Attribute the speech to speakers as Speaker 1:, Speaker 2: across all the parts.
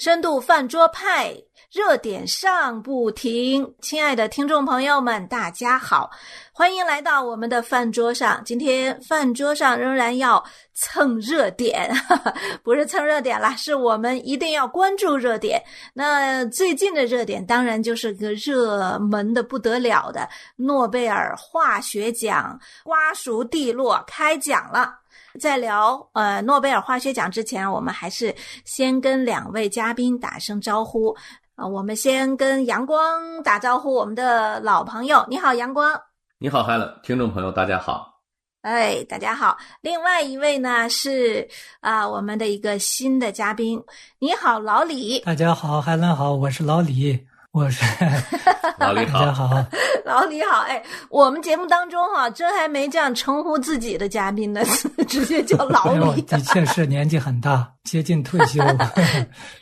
Speaker 1: 深度饭桌派，热点上不停。亲爱的听众朋友们，大家好，欢迎来到我们的饭桌上。今天饭桌上仍然要蹭热点，不是蹭热点啦，是我们一定要关注热点。那最近的热点当然就是个热门的不得了的诺贝尔化学奖瓜熟蒂落，开奖了。在聊呃诺贝尔化学奖之前，我们还是先跟两位嘉宾打声招呼。啊，我们先跟阳光打招呼，我们的老朋友，你好，阳光。
Speaker 2: 你好，海伦，听众朋友，大家好。
Speaker 1: 哎，大家好。另外一位呢是啊，我们的一个新的嘉宾，你好，老李。
Speaker 3: 大家好，海伦好，我是老李。我是
Speaker 2: 老李
Speaker 3: 好，好，
Speaker 1: 老李好。哎，我们节目当中哈，真还没这样称呼自己的嘉宾呢，直接叫老李。
Speaker 3: 的确是年纪很大，接近退休。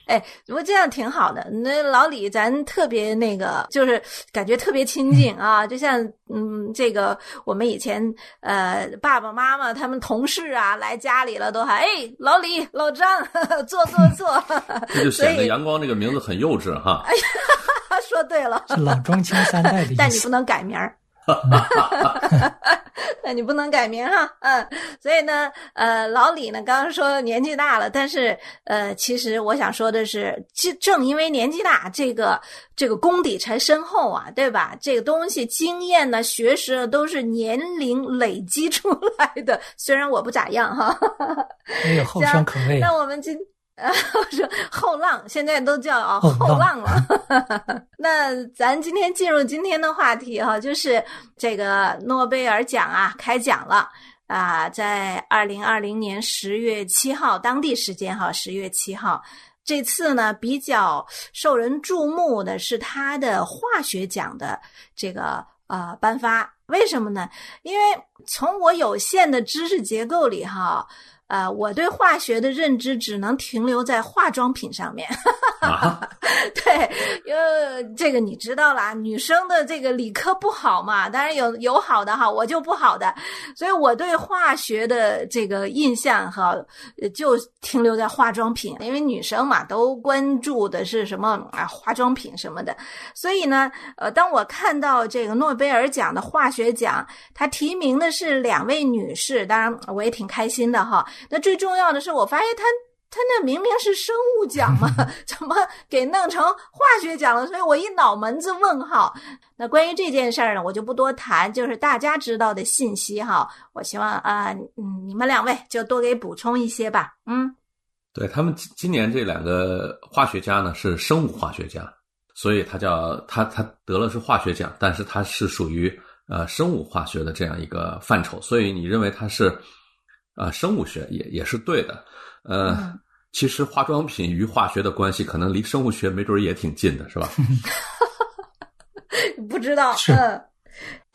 Speaker 1: 哎，不过这样挺好的。那老李，咱特别那个，就是感觉特别亲近啊，就像嗯，这个我们以前呃爸爸妈妈他们同事啊来家里了，都喊哎老李老张坐坐坐。
Speaker 2: 这就显得阳光这个名字很幼稚哈。哎呀。
Speaker 1: 说对了，
Speaker 3: 是老中青三代的意思。
Speaker 1: 但你不能改名儿，那你不能改名哈。嗯，所以呢，呃，老李呢，刚刚说年纪大了，但是呃，其实我想说的是，正正因为年纪大，这个这个功底才深厚啊，对吧？这个东西经验呢、学识都是年龄累积出来的。虽然我不咋样哈，
Speaker 3: 没有后生可畏。
Speaker 1: 那我们今。啊，说后浪现在都叫啊后浪了。那咱今天进入今天的话题哈，就是这个诺贝尔奖啊开奖了啊，在二零二零年十月七号当地时间哈，十月七号这次呢比较受人注目的是他的化学奖的这个呃颁发，为什么呢？因为从我有限的知识结构里哈。啊，我对化学的认知只能停留在化妆品上面。对，因为这个你知道啦，女生的这个理科不好嘛，当然有有好的哈，我就不好的，所以我对化学的这个印象哈，就停留在化妆品，因为女生嘛都关注的是什么啊，化妆品什么的。所以呢，呃，当我看到这个诺贝尔奖的化学奖，它提名的是两位女士，当然我也挺开心的哈。那最重要的是，我发现他他那明明是生物奖嘛，怎么给弄成化学奖了？所以我一脑门子问号。那关于这件事儿呢，我就不多谈，就是大家知道的信息哈。我希望啊，嗯，你们两位就多给补充一些吧。嗯，
Speaker 2: 对他们今今年这两个化学家呢是生物化学家，所以他叫他他得了是化学奖，但是他是属于呃生物化学的这样一个范畴，所以你认为他是？啊，生物学也也是对的，呃，其实化妆品与化学的关系可能离生物学没准也挺近的，是吧？
Speaker 1: 不知道，嗯，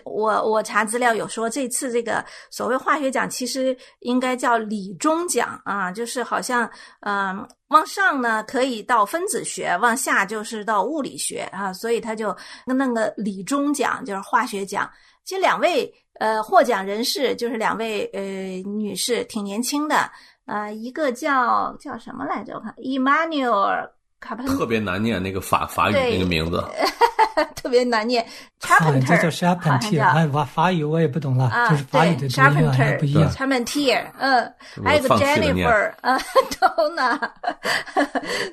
Speaker 1: 我我查资料有说，这次这个所谓化学奖其实应该叫理中奖啊，就是好像嗯，往上呢可以到分子学，往下就是到物理学啊，所以他就弄个理中奖，就是化学奖。其实两位。呃，获奖人士就是两位呃女士，挺年轻的。呃，一个叫叫什么来着？我看 Emmanuel 卡潘
Speaker 2: 特别难念那个法法语那个名字，
Speaker 1: 特别难念。Charpentier
Speaker 3: 这叫 Charpentier，哎，法法语我也不懂了，就是法语的读音不一样。
Speaker 1: Charpentier，嗯，还有个 Jennifer，啊，Donna，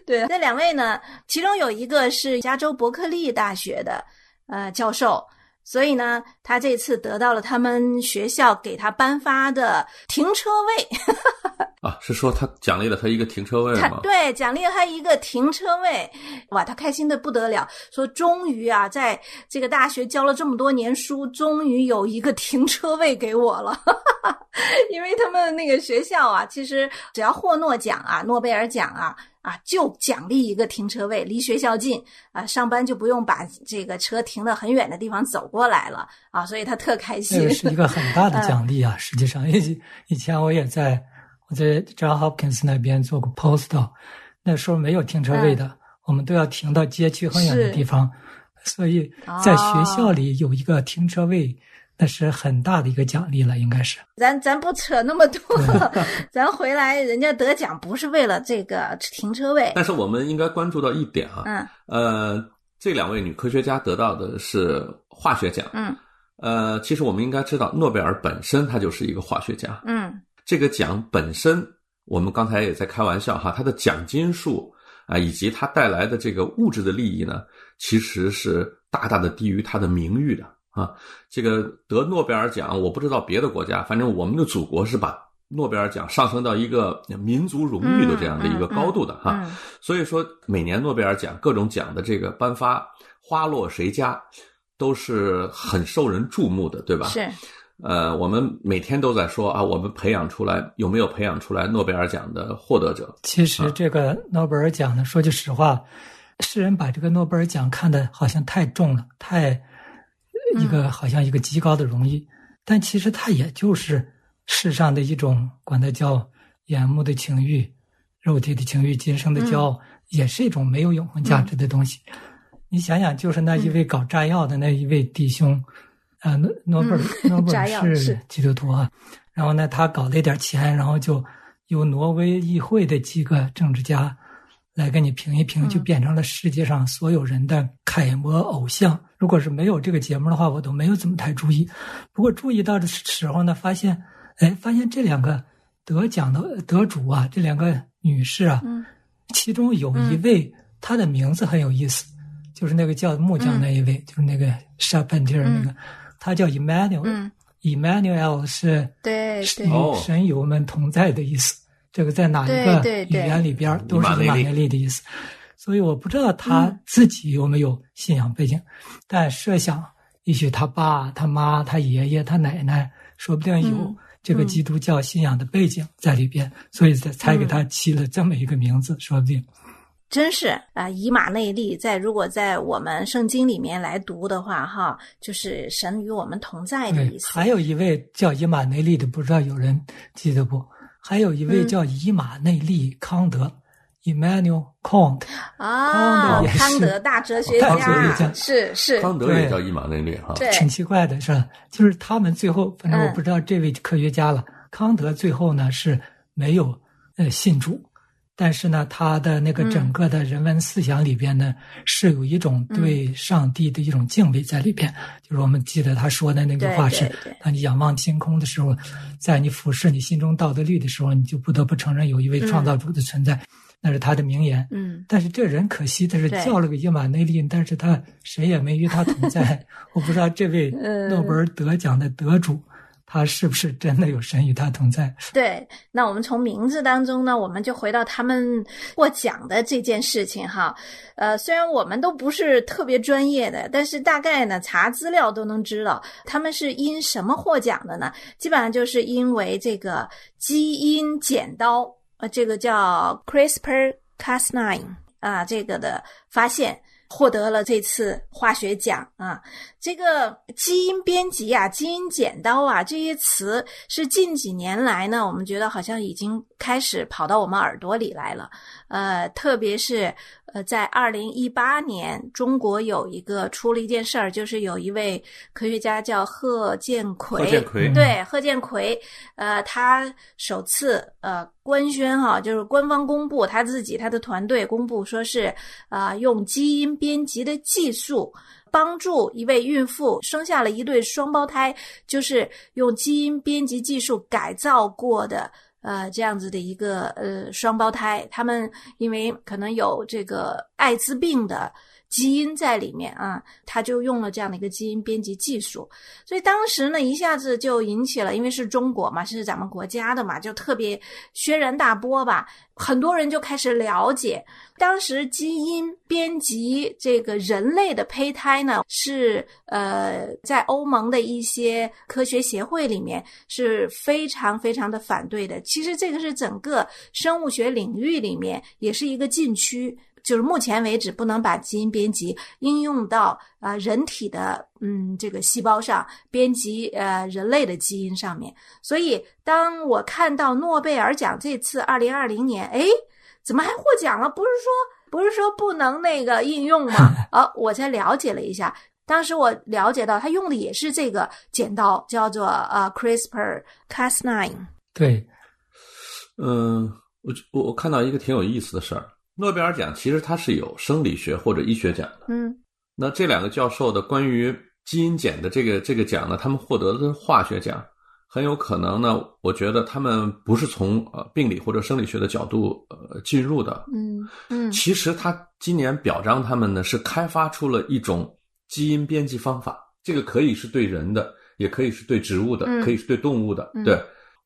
Speaker 1: 对，那两位呢，其中有一个是加州伯克利大学的呃教授。所以呢，他这次得到了他们学校给他颁发的停车位
Speaker 2: 啊，是说他奖励了他一个停车位吗？
Speaker 1: 对，奖励了他一个停车位，哇，他开心的不得了，说终于啊，在这个大学教了这么多年书，终于有一个停车位给我了，因为他们那个学校啊，其实只要获诺奖啊，诺贝尔奖啊。啊，就奖励一个停车位，离学校近啊，上班就不用把这个车停到很远的地方走过来了啊，所以他特开心。
Speaker 3: 这是一个很大的奖励啊，实际上，以以前我也在我在 John Hopkins 那边做过 postdoc，那时候没有停车位的，我们都要停到街区很远的地方，所以在学校里有一个停车位，那是很大的一个奖励了，应该是。
Speaker 1: 咱咱不扯那么多，咱回来，人家得奖不是为了这个停车位，
Speaker 2: 但是我们应该关注到一点啊，
Speaker 1: 嗯。
Speaker 2: 呃，这两位女科学家得到的是化学奖，
Speaker 1: 嗯。
Speaker 2: 呃，其实我们应该知道，诺贝尔本身他就是一个化学家，
Speaker 1: 嗯。
Speaker 2: 这个奖本身，我们刚才也在开玩笑哈，它的奖金数啊，以及它带来的这个物质的利益呢，其实是大大的低于它的名誉的啊。这个得诺贝尔奖，我不知道别的国家，反正我们的祖国是把诺贝尔奖上升到一个民族荣誉的这样的一个高度的哈。
Speaker 1: 嗯
Speaker 2: 所以说，每年诺贝尔奖各种奖的这个颁发，花落谁家，都是很受人注目的，对吧？
Speaker 1: 是
Speaker 2: 呃，我们每天都在说啊，我们培养出来有没有培养出来诺贝尔奖的获得者？
Speaker 3: 其实这个诺贝尔奖呢，说句实话，世人把这个诺贝尔奖看得好像太重了，太一个好像一个极高的荣誉，但其实它也就是世上的一种，管它叫眼目的情欲、肉体的情欲、今生的骄傲，也是一种没有永恒价值的东西。你想想，就是那一位搞炸药的那一位弟兄，啊，诺诺贝尔、诺贝尔
Speaker 1: 是。
Speaker 3: 基督徒啊，然后呢，他搞了一点钱，然后就由挪威议会的几个政治家来跟你评一评，
Speaker 1: 嗯
Speaker 3: 就变成了世界上所有人的楷模偶像。如果是没有这个节目的话，我都没有怎么太注意。不过注意到的时候呢，发现，哎，发现这两个得奖的得主啊，这两个女士啊，
Speaker 1: 嗯
Speaker 3: 其中有一位她的名字很有意思，就是那个叫木匠那一位，就是那个 Charpentier 那个，她叫 Emmanuel。
Speaker 1: 嗯
Speaker 3: ，Emmanuel 是
Speaker 1: 对
Speaker 3: 是
Speaker 1: 对
Speaker 2: 哦
Speaker 3: 与神友们同在的意思。这个在哪一个语言里边都是以马
Speaker 2: 内利
Speaker 3: 的意思。所以我不知道他
Speaker 1: 嗯
Speaker 3: 自己有没有信仰背景，但设想也许他爸、他妈、他爷爷、他奶奶，说不定有
Speaker 1: 嗯
Speaker 3: 这个基督教信仰的背景在里边，所以才才给他起了这么一个名字，说不定。
Speaker 1: 真是啊，以马内利在如果在我们圣经里面来读的话，哈，就是神与我们同在的意，思。
Speaker 3: 还有一位叫以马内利的，不知道有人记得不？还有一位
Speaker 1: 嗯
Speaker 3: 叫以马内利康德、（Immanuel Kant）。
Speaker 1: 啊
Speaker 3: 康德也，是
Speaker 1: 康德大哲学
Speaker 3: 大哲学
Speaker 1: 家
Speaker 3: 家
Speaker 1: 是是，
Speaker 2: 康德也叫伊马内利哈。
Speaker 1: 对
Speaker 3: 挺奇怪的是吧？就是他们最后，反正我
Speaker 1: 嗯
Speaker 3: 不知道这位科学家了。康德最后呢是没有呃信主，但是呢，他的那个
Speaker 1: 嗯
Speaker 3: 整个的人文思想里边呢，是有一种对上帝的一种敬畏在里边。就是我们记得他说的那个话是当你仰望天空的时候，在你俯视你心中道德律的时候，你就不得不承认有一位创造主的存在。那是他的名言。
Speaker 1: 嗯
Speaker 3: 但是这人可惜，他是叫了个伊马内利，但是他谁也没与他同在。我不知道这位
Speaker 1: 嗯
Speaker 3: 诺贝尔得奖的得主，他是不是真的有神与他同在？
Speaker 1: 对，那我们从名字当中呢，我们就回到他们获奖的这件事情哈。呃，虽然我们都不是特别专业的，但是大概呢查资料都能知道，他们是因什么获奖的呢？基本上就是因为这个基因剪刀，呃，这个叫 CRISPR-Cas9 啊，这个的发现。获得了这次化学奖啊！这个基因编辑啊、基因剪刀啊这些词是近几年来呢，我们觉得好像已经开始跑到我们耳朵里来了。呃，特别是呃，在二零一八年，中国有一个出了一件事儿，就是有一位科学家叫贺建奎，
Speaker 2: 贺建奎
Speaker 1: 对贺建奎，呃，他首次呃官宣哈、就是官方公布他自己他的团队公布说是啊、用基因编辑的技术。帮助一位孕妇生下了一对双胞胎，就是用基因编辑技术改造过的，呃，这样子的一个呃双胞胎。他们因为可能有这个艾滋病的基因在里面啊，他就用了这样的一个基因编辑技术，所以当时呢一下子就引起了，因为是中国嘛，是咱们国家的嘛，就特别轩然大波吧，很多人就开始了解。当时基因编辑这个人类的胚胎呢，是呃在欧盟的一些科学协会里面是非常非常的反对的。其实这个是整个生物学领域里面也是一个禁区。就是目前为止不能把基因编辑应用到啊、呃、人体的嗯这个细胞上，编辑呃人类的基因上面。所以当我看到诺贝尔奖这次二零二零年，哎，怎么还获奖了？不是说不是说不能那个应用吗？啊，我才了解了一下。当时我了解到他用的也是这个剪刀，叫做呃 CRISPR-Cas9。
Speaker 3: 对，
Speaker 2: 嗯，我我我看到一个挺有意思的事儿，诺贝尔奖其实它是有生理学或者医学奖的。
Speaker 1: 嗯
Speaker 2: 那这两个教授的关于基因检的这个这个奖呢，他们获得的是化学奖，很有可能呢，我觉得他们不是从呃病理或者生理学的角度呃进入的。
Speaker 1: 嗯嗯
Speaker 2: 其实他今年表彰他们呢，是开发出了一种基因编辑方法，这个可以是对人的，也可以是对植物的，
Speaker 1: 嗯
Speaker 2: 可以是对动物的。
Speaker 1: 嗯
Speaker 2: 对，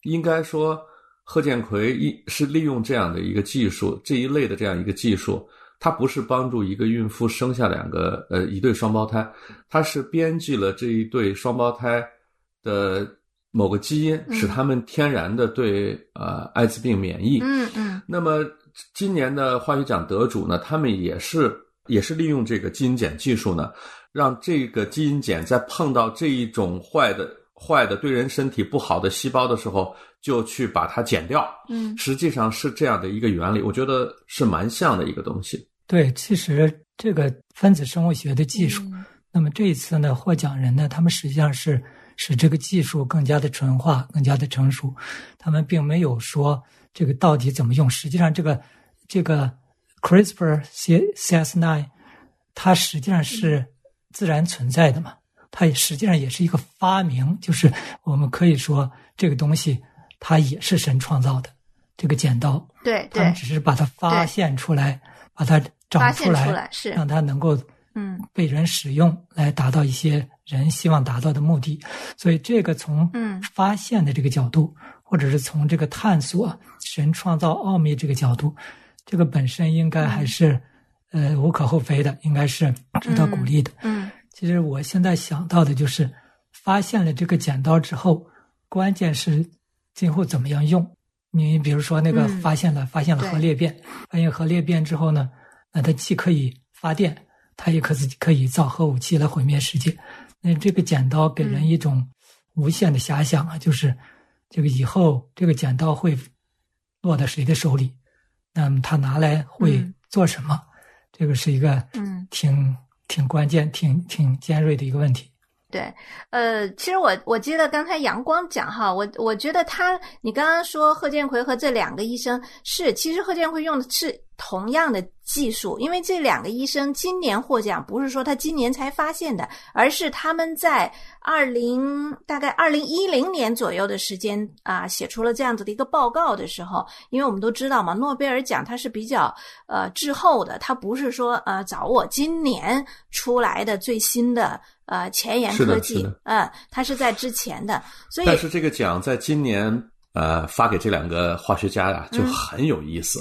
Speaker 2: 应该说贺建奎一是利用这样的一个技术，这一类的这样一个技术，它不是帮助一个孕妇生下两个呃一对双胞胎，它是编辑了这一对双胞胎的某个基因，
Speaker 1: 嗯
Speaker 2: 使他们天然的对呃艾滋病免疫。
Speaker 1: 嗯嗯
Speaker 2: 那么今年的化学奖得主呢，他们也是也是利用这个基因检技术呢，让这个基因检在碰到这一种坏的坏的对人身体不好的细胞的时候，就去把它剪掉。
Speaker 1: 嗯
Speaker 2: 实际上是这样的一个原理，我觉得是蛮像的一个东西。
Speaker 3: 对，其实这个分子生物学的技术，
Speaker 1: 嗯
Speaker 3: 那么这一次呢，获奖人呢，他们实际上是使这个技术更加的纯化、更加的成熟。他们并没有说这个到底怎么用。实际上，这个这个 CRISPR-Cas9，它实际上是自然存在的嘛，它也实际上也是一个发明，就是我们可以说这个东西它也是神创造的。这个剪刀，
Speaker 1: 对对，
Speaker 3: 他们只是把它发现出来，把它找出来，
Speaker 1: 出来是。
Speaker 3: 让它能够
Speaker 1: 嗯。
Speaker 3: 被人使用，来达到一些人希望达到的目的。所以，这个从
Speaker 1: 嗯。
Speaker 3: 发现的这个角度，或者是从这个探索神创造奥秘这个角度，这个本身应该还是、呃无可厚非的，应该是值得鼓励的。
Speaker 1: 嗯。
Speaker 3: 其实我现在想到的就是，发现了这个剪刀之后，关键是今后怎么样用。你比如说那个
Speaker 1: 嗯
Speaker 3: 发现了、发现了核裂变，发现核裂变之后呢，那它既可以发电，它也可以可以造核武器来毁灭世界。那这个剪刀给人
Speaker 1: 嗯
Speaker 3: 一种无限的遐想啊，就是这个以后这个剪刀会落到谁的手里，那么他拿来会
Speaker 1: 嗯
Speaker 3: 做什么？这个是一个
Speaker 1: 嗯。
Speaker 3: 挺挺关键、挺挺尖锐的一个问题。
Speaker 1: 对，呃，其实我我记得刚才阳光讲哈，我我觉得他，你刚刚说贺建奎和这两个医生是，其实贺建奎用的是同样的技术，因为这两个医生今年获奖，不是说他今年才发现的，而是他们在二零大概二零一零年左右的时间啊，写出了这样子的一个报告的时候，因为我们都知道嘛，诺贝尔奖它是比较呃滞后的，它不是说呃找我今年出来的最新的。呃，前沿科技嗯，它是在之前的，所以
Speaker 2: 但是这个奖在今年呃发给这两个化学家呀，就
Speaker 1: 嗯
Speaker 2: 很有意思。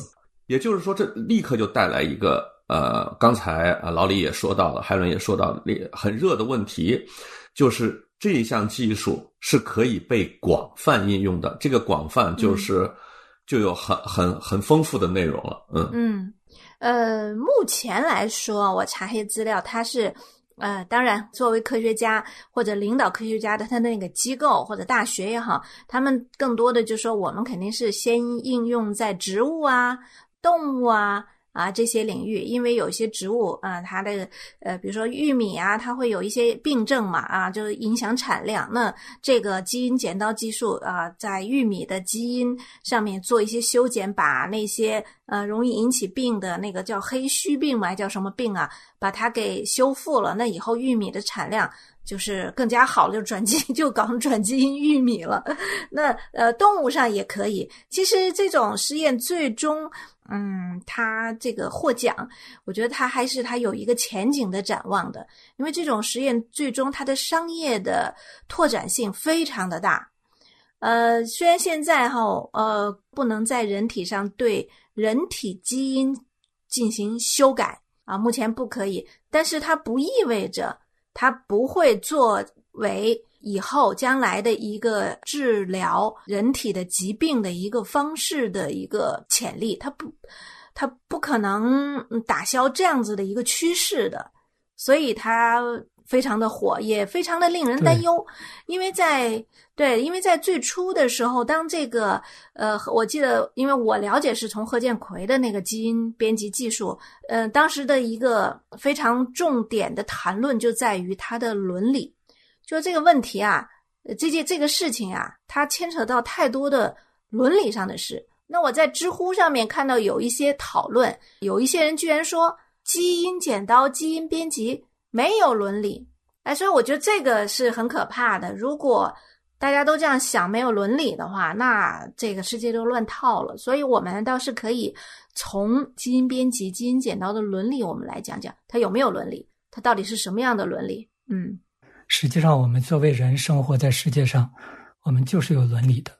Speaker 2: 也就是说，这立刻就带来一个呃，刚才啊老李也说到了，海伦也说到了，很热的问题，就是这一项技术是可以被广泛应用的。这个广泛就是、就有很很很丰富的内容了，嗯
Speaker 1: 嗯，呃，目前来说，我查一些资料，它是。呃，当然，作为科学家或者领导科学家的他那个机构或者大学也好，他们更多的就是说我们肯定是先应用在植物啊、动物啊啊这些领域，因为有一些植物啊，它的呃，比如说玉米啊，它会有一些病症嘛啊，就是影响产量。那这个基因剪刀技术啊，在玉米的基因上面做一些修剪，把那些呃容易引起病的那个叫黑须病嘛，还叫什么病啊，把它给修复了。那以后玉米的产量就是更加好了，就转基因就搞成转基因玉米了。那呃，动物上也可以。其实这种实验最终。嗯，它这个获奖，我觉得它还是它有一个前景的展望的，因为这种实验最终它的商业的拓展性非常的大。呃，虽然现在哈呃不能在人体上对人体基因进行修改啊，目前不可以，但是它不意味着它不会作为。以后将来的一个治疗人体的疾病的一个方式的一个潜力，它不，它不可能打消这样子的一个趋势的，所以它非常的火，也非常的令人担忧，因为在对，因为在最初的时候，当这个呃，我记得，因为我了解是从贺建奎的那个基因编辑技术，呃，当时的一个非常重点的谈论就在于它的伦理，就这个问题啊，这件这个事情啊，它牵扯到太多的伦理上的事。那我在知乎上面看到有一些讨论，有一些人居然说基因剪刀、基因编辑。没有伦理，哎，所以我觉得这个是很可怕的。如果大家都这样想，没有伦理的话，那这个世界就乱套了。所以，我们倒是可以从基因编辑、基因剪刀的伦理，我们来讲讲它有没有伦理，它到底是什么样的伦理？嗯，
Speaker 3: 实际上，我们作为人生活在世界上，我们就是有伦理的。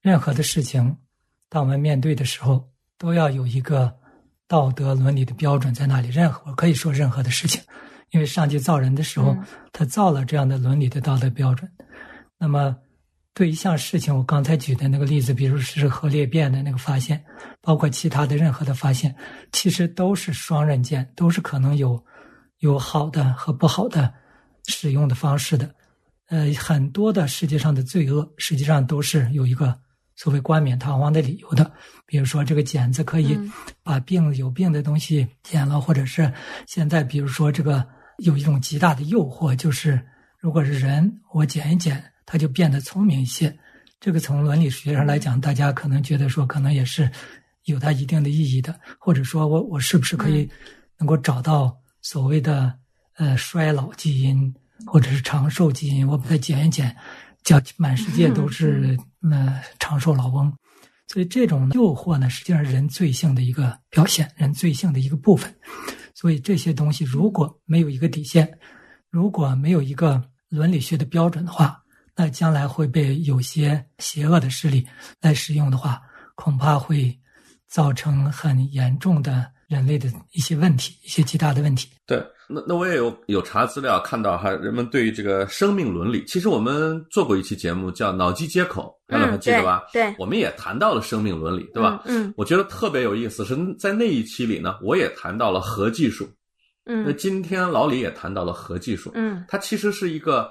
Speaker 3: 任何的事情，当我们面对的时候，都要有一个道德伦理的标准在那里。任何，我可以说任何的事情。因为上帝造人的时候，他造了这样的伦理的道德标准。那么，对一项事情，我刚才举的那个例子，比如是核裂变的那个发现，包括其他的任何的发现，其实都是双刃剑，都是可能有有好的和不好的使用的方式的。呃，很多的世界上的罪恶，实际上都是有一个所谓冠冕堂皇的理由的。比如说，这个剪子可以把病有病的东西剪了，或者是现在，比如说这个。有一种极大的诱惑，就是如果是人，我减一减，他就变得聪明一些。这个从伦理学上来讲，大家可能觉得说，可能也是有它一定的意义的。或者说我我是不是可以能够找到所谓的呃衰老基因，或者是长寿基因，我把它减一减，叫满世界都是呃长寿老翁。所以这种诱惑呢，实际上是人罪性的一个表现，人罪性的一个部分。所以这些东西如果没有一个底线，如果没有一个伦理学的标准的话，那将来会被有些邪恶的势力来使用的话，恐怕会造成很严重的人类的一些问题，一些极大的问题。
Speaker 2: 对，那那我也有有查资料看到哈，人们对于这个生命伦理，其实我们做过一期节目叫《脑机接口》，大家还记得吧？
Speaker 1: 对，
Speaker 2: 我们也谈到了生命伦理，对吧？
Speaker 1: 嗯，
Speaker 2: 我觉得特别有意思，是在那一期里呢，我也谈到了核技术。
Speaker 1: 嗯，
Speaker 2: 那今天老李也谈到了核技术。
Speaker 1: 嗯，
Speaker 2: 它其实是一个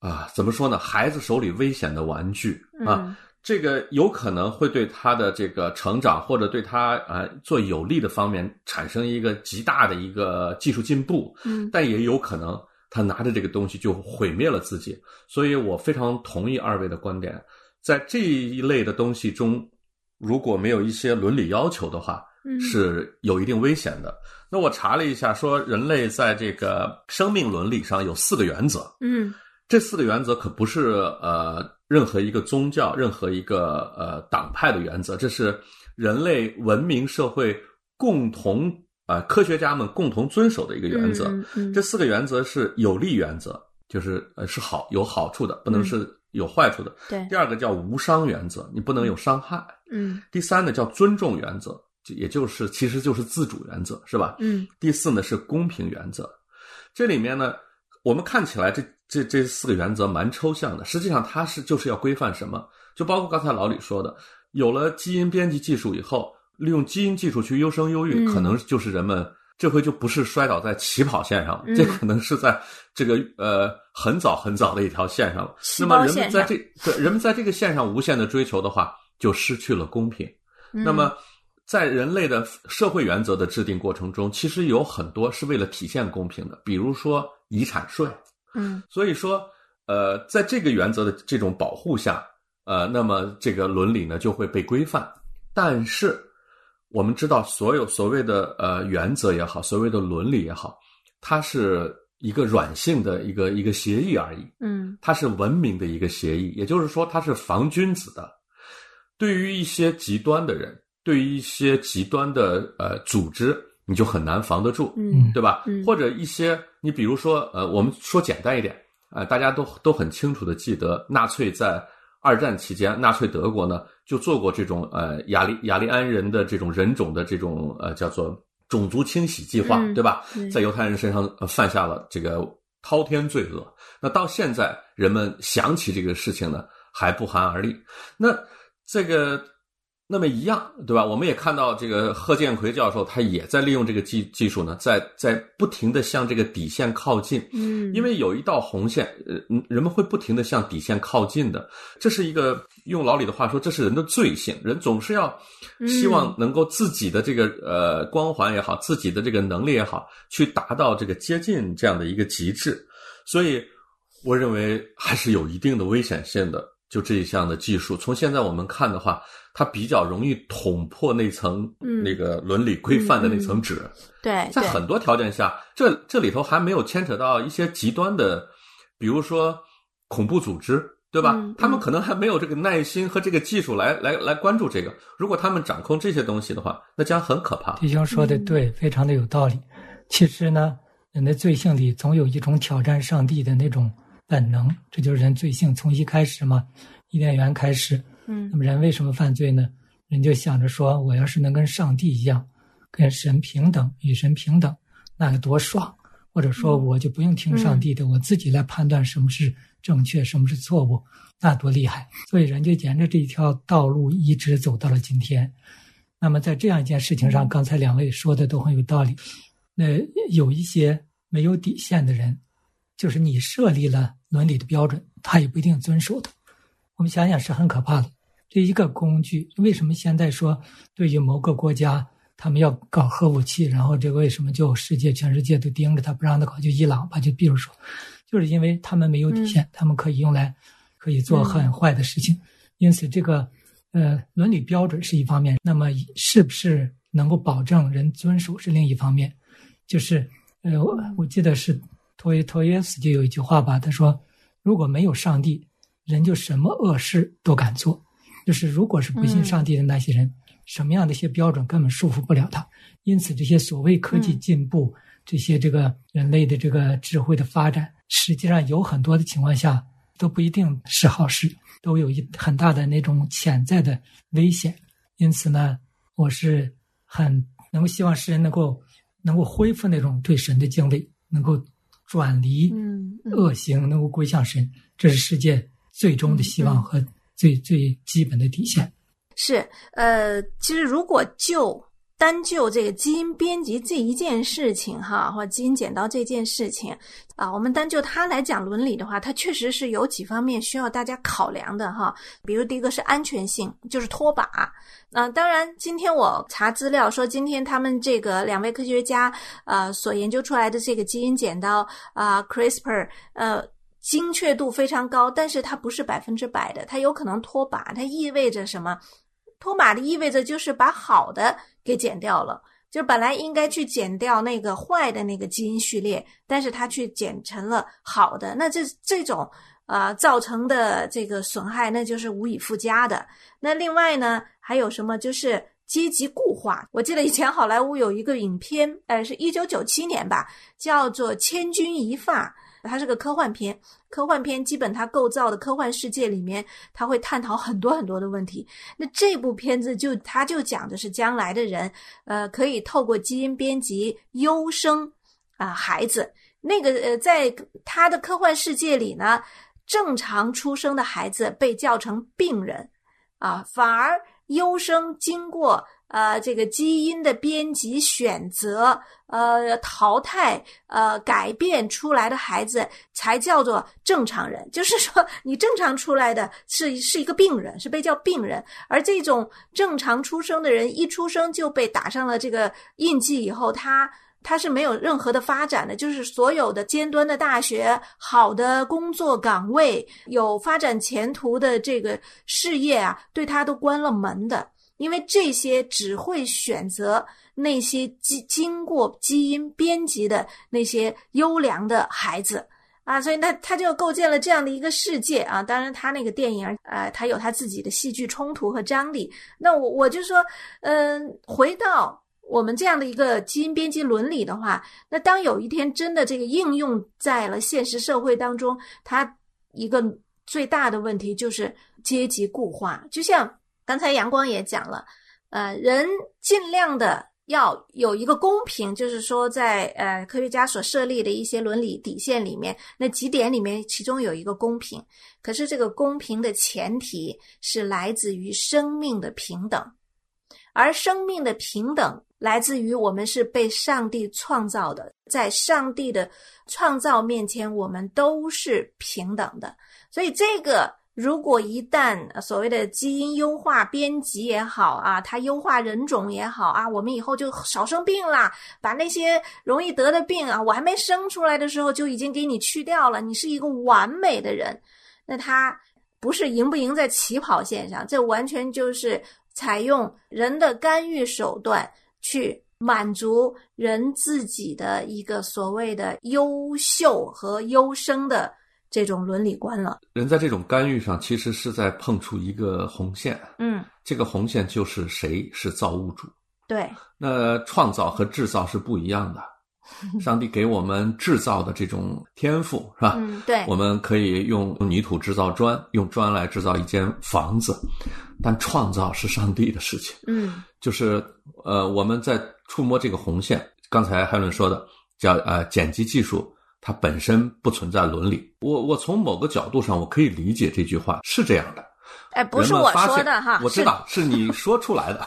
Speaker 2: 啊，怎么说呢？孩子手里危险的玩具啊，这个有可能会对他的这个成长或者对他啊做有利的方面产生一个极大的一个技术进步。
Speaker 1: 嗯，
Speaker 2: 但也有可能他拿着这个东西就毁灭了自己。所以我非常同意二位的观点，在这一类的东西中，如果没有一些伦理要求的话，是有一定危险的。那我查了一下，说人类在这个生命伦理上有四个原则。
Speaker 1: 嗯，
Speaker 2: 这四个原则可不是呃任何一个宗教、任何一个呃党派的原则，这是人类文明社会共同啊科学家们共同遵守的一个原则。这四个原则是有利原则，就是呃是好有好处的，不能是有坏处的。
Speaker 1: 对。
Speaker 2: 第二个叫无伤原则，你不能有伤害。
Speaker 1: 嗯。
Speaker 2: 第三呢叫尊重原则。也就是，其实就是自主原则，是吧？
Speaker 1: 嗯。
Speaker 2: 第四呢是公平原则，这里面呢，我们看起来这这这四个原则蛮抽象的，实际上它是就是要规范什么？就包括刚才老李说的，有了基因编辑技术以后，利用基因技术去优生优育，可能就是人们这回就不是摔倒在起跑线上，这可能是在这个呃很早很早的一条线上了。那么人们在这对人们在这个线上无限的追求的话，就失去了公平。那么。在人类的社会原则的制定过程中，其实有很多是为了体现公平的，比如说遗产税。
Speaker 1: 嗯，
Speaker 2: 所以说，呃，在这个原则的这种保护下，呃，那么这个伦理呢就会被规范。但是我们知道，所有所谓的呃原则也好，所谓的伦理也好，它是一个软性的一个一个协议而已。
Speaker 1: 嗯，
Speaker 2: 它是文明的一个协议，也就是说，它是防君子的。对于一些极端的人。对于一些极端的呃组织，你就很难防得住，
Speaker 1: 嗯，
Speaker 2: 对吧？或者一些你比如说呃，我们说简单一点，呃，大家都都很清楚的记得，纳粹在二战期间，纳粹德国呢就做过这种呃雅利雅利安人的这种人种的这种呃叫做种族清洗计划，对吧？在犹太人身上犯下了这个滔天罪恶。那到现在人们想起这个事情呢，还不寒而栗。那这个。那么一样，对吧？我们也看到这个贺建奎教授，他也在利用这个技技术呢，在在不停的向这个底线靠近。
Speaker 1: 嗯，
Speaker 2: 因为有一道红线，呃，人们会不停的向底线靠近的。这是一个用老李的话说，这是人的罪性。人总是要希望能够自己的这个呃光环也好，自己的这个能力也好，去达到这个接近这样的一个极致。所以，我认为还是有一定的危险性的。就这一项的技术，从现在我们看的话。它比较容易捅破那层那个伦理规范的那层纸。
Speaker 1: 对，
Speaker 2: 在很多条件下，这这里头还没有牵扯到一些极端的，比如说恐怖组织，对吧？他们可能还没有这个耐心和这个技术来来来关注这个。如果他们掌控这些东西的话，那将很可怕。
Speaker 3: 弟兄说的对，非常的有道理。其实呢，人的罪性里总有一种挑战上帝的那种本能，这就是人罪性从一开始嘛，伊甸园开始。
Speaker 1: 嗯，
Speaker 3: 那么人为什么犯罪呢？人就想着说，我要是能跟上帝一样，跟神平等，与神平等，那有多爽！或者说，我就不用听上帝的，我自己来判断什么是正确，什么是错误，那多厉害！所以人就沿着这一条道路一直走到了今天。那么在这样一件事情上，刚才两位说的都很有道理。那有一些没有底线的人，就是你设立了伦理的标准，他也不一定遵守的。我们想想是很可怕的，这一个工具。为什么现在说对于某个国家，他们要搞核武器，然后这个为什么就世界全世界都盯着他不让他搞？就伊朗吧，就比如说，就是因为他们没有底线，他们可以用来可以做很坏的事情。因此，这个呃伦理标准是一方面，那么是不是能够保证人遵守是另一方面。就是呃，我记得是托托耶斯就有一句话吧，他说：“如果没有上帝。”人就什么恶事都敢做，就是如果是不信上帝的那些人，什么样的一些标准根本束缚不了他。因此，这些所谓科技进步，这些这个人类的这个智慧的发展，实际上有很多的情况下都不一定是好事，都有一很大的那种潜在的危险。因此呢，我是很能够希望世人能够能够恢复那种对神的敬畏，能够转离恶行，能够归向神。这是世界。最终的希望和最最基本的底线
Speaker 1: 是，呃，其实如果就单就这个基因编辑这一件事情哈，或基因剪刀这件事情啊，我们单就它来讲伦理的话，它确实是有几方面需要大家考量的哈。比如第一个是安全性，就是脱靶。啊，当然，今天我查资料说，今天他们这个两位科学家呃所研究出来的这个基因剪刀啊，CRISPR 呃。精确度非常高，但是它不是百分之百的，它有可能脱靶。它意味着什么？脱靶的意味着就是把好的给剪掉了，就本来应该去剪掉那个坏的那个基因序列，但是它去剪成了好的。那这这种啊造成的这个损害，那就是无以复加的。那另外呢，还有什么？就是阶级固化。我记得以前好莱坞有一个影片，呃，是一九九七年吧，叫做《千钧一发》。它是个科幻片，科幻片基本它构造的科幻世界里面，它会探讨很多很多的问题。那这部片子就它就讲的是将来的人，呃，可以透过基因编辑优生啊孩子。那个呃，在他的科幻世界里呢，正常出生的孩子被叫成病人啊，反而优生经过。呃，这个基因的编辑、选择、呃淘汰、呃改变出来的孩子才叫做正常人。就是说，你正常出来的是是一个病人，是被叫病人。而这种正常出生的人，一出生就被打上了这个印记以后，他他是没有任何的发展的。就是所有的尖端的大学、好的工作岗位、有发展前途的这个事业啊，对他都关了门的。因为这些只会选择那些经经过基因编辑的那些优良的孩子啊，所以那他就构建了这样的一个世界啊。当然，他那个电影呃，他有他自己的戏剧冲突和张力。那我我就说，嗯，回到我们这样的一个基因编辑伦理的话，那当有一天真的这个应用在了现实社会当中，它一个最大的问题就是阶级固化，就像。刚才阳光也讲了，呃，人尽量的要有一个公平，就是说，在呃科学家所设立的一些伦理底线里面，那几点里面，其中有一个公平。可是这个公平的前提是来自于生命的平等而生命的平等来自于我们是被上帝创造的，在上帝的创造面前，我们都是平等的。所以这个。如果一旦所谓的基因优化编辑也好啊，它优化人种也好啊，我们以后就少生病啦，把那些容易得的病啊，我还没生出来的时候就已经给你去掉了，你是一个完美的人，那他不是赢不赢在起跑线上，这完全就是采用人的干预手段去满足人自己的一个所谓的优秀和优生的。这种伦理观了，
Speaker 2: 人在这种干预上，其实是在碰触一个红线。
Speaker 1: 嗯，
Speaker 2: 这个红线就是谁是造物主。
Speaker 1: 对，
Speaker 2: 那创造和制造是不一样的。上帝给我们制造的这种天赋，是吧？
Speaker 1: 嗯，对。
Speaker 2: 我们可以用泥土制造砖，用砖来制造一间房子，但创造是上帝的事情。
Speaker 1: 嗯，
Speaker 2: 就是呃，我们在触摸这个红线。刚才海伦说的叫呃剪辑技术。它本身不存在伦理，我我从某个角度上我可以理解这句话是这样的，
Speaker 1: 哎，不是我说的哈，
Speaker 2: 我知道是你说出来的，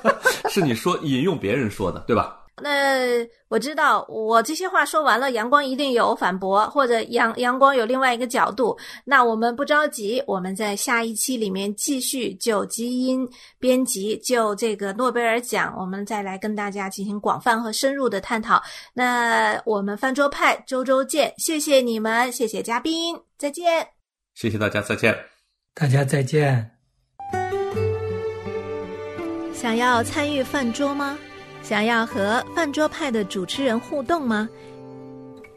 Speaker 2: 是你说引用别人说的，对吧？
Speaker 1: 那我知道，我这些话说完了，阳光一定有反驳，或者阳阳光有另外一个角度。那我们不着急，我们在下一期里面继续就基因编辑，就这个诺贝尔奖，我们再来跟大家进行广泛和深入的探讨。那我们饭桌派周周见，谢谢你们，谢谢嘉宾，再见。
Speaker 2: 谢谢大家，再见。
Speaker 3: 大家再见。
Speaker 1: 想要参与饭桌吗？想要和饭桌派的主持人互动吗？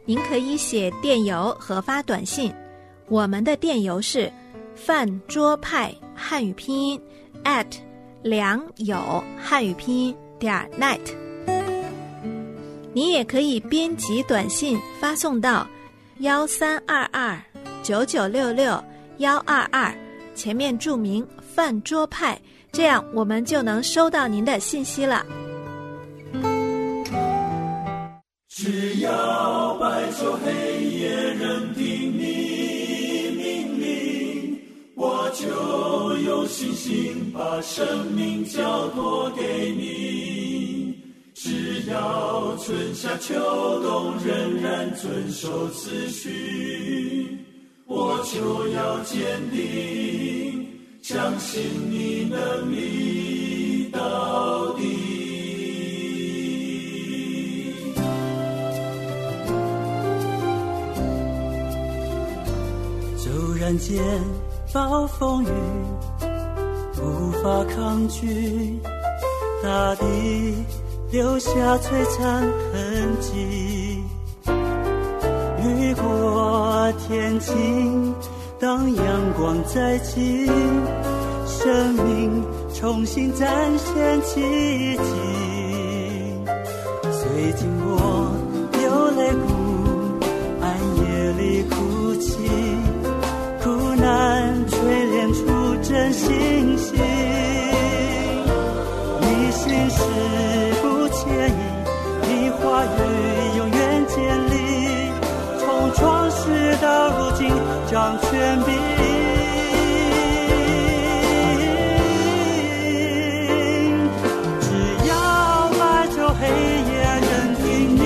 Speaker 1: 您可以写电邮和发短信，我们的电邮是饭桌派汉语拼音 at 良友汉语拼音点 net。你也可以编辑短信发送到幺三二二九九六六幺二二，前面注明饭桌派，这样我们就能收到您的信息了。
Speaker 4: 只要白昼黑夜任凭你命令，我就有信心把生命交托给你。只要春夏秋冬仍然遵守秩序，我就要坚定，相信你能力到底。看见暴风雨，无法抗拒，大地留下璀璨痕迹。雨过天晴，当阳光再起，生命重新展现奇迹。最近我流泪哭，暗夜里哭泣。当全兵，只要白昼黑夜任凭你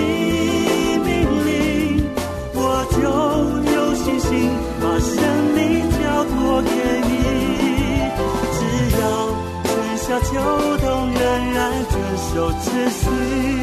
Speaker 4: 命令，我就有信心把生命交托给你。只要春夏秋冬仍然遵守秩序。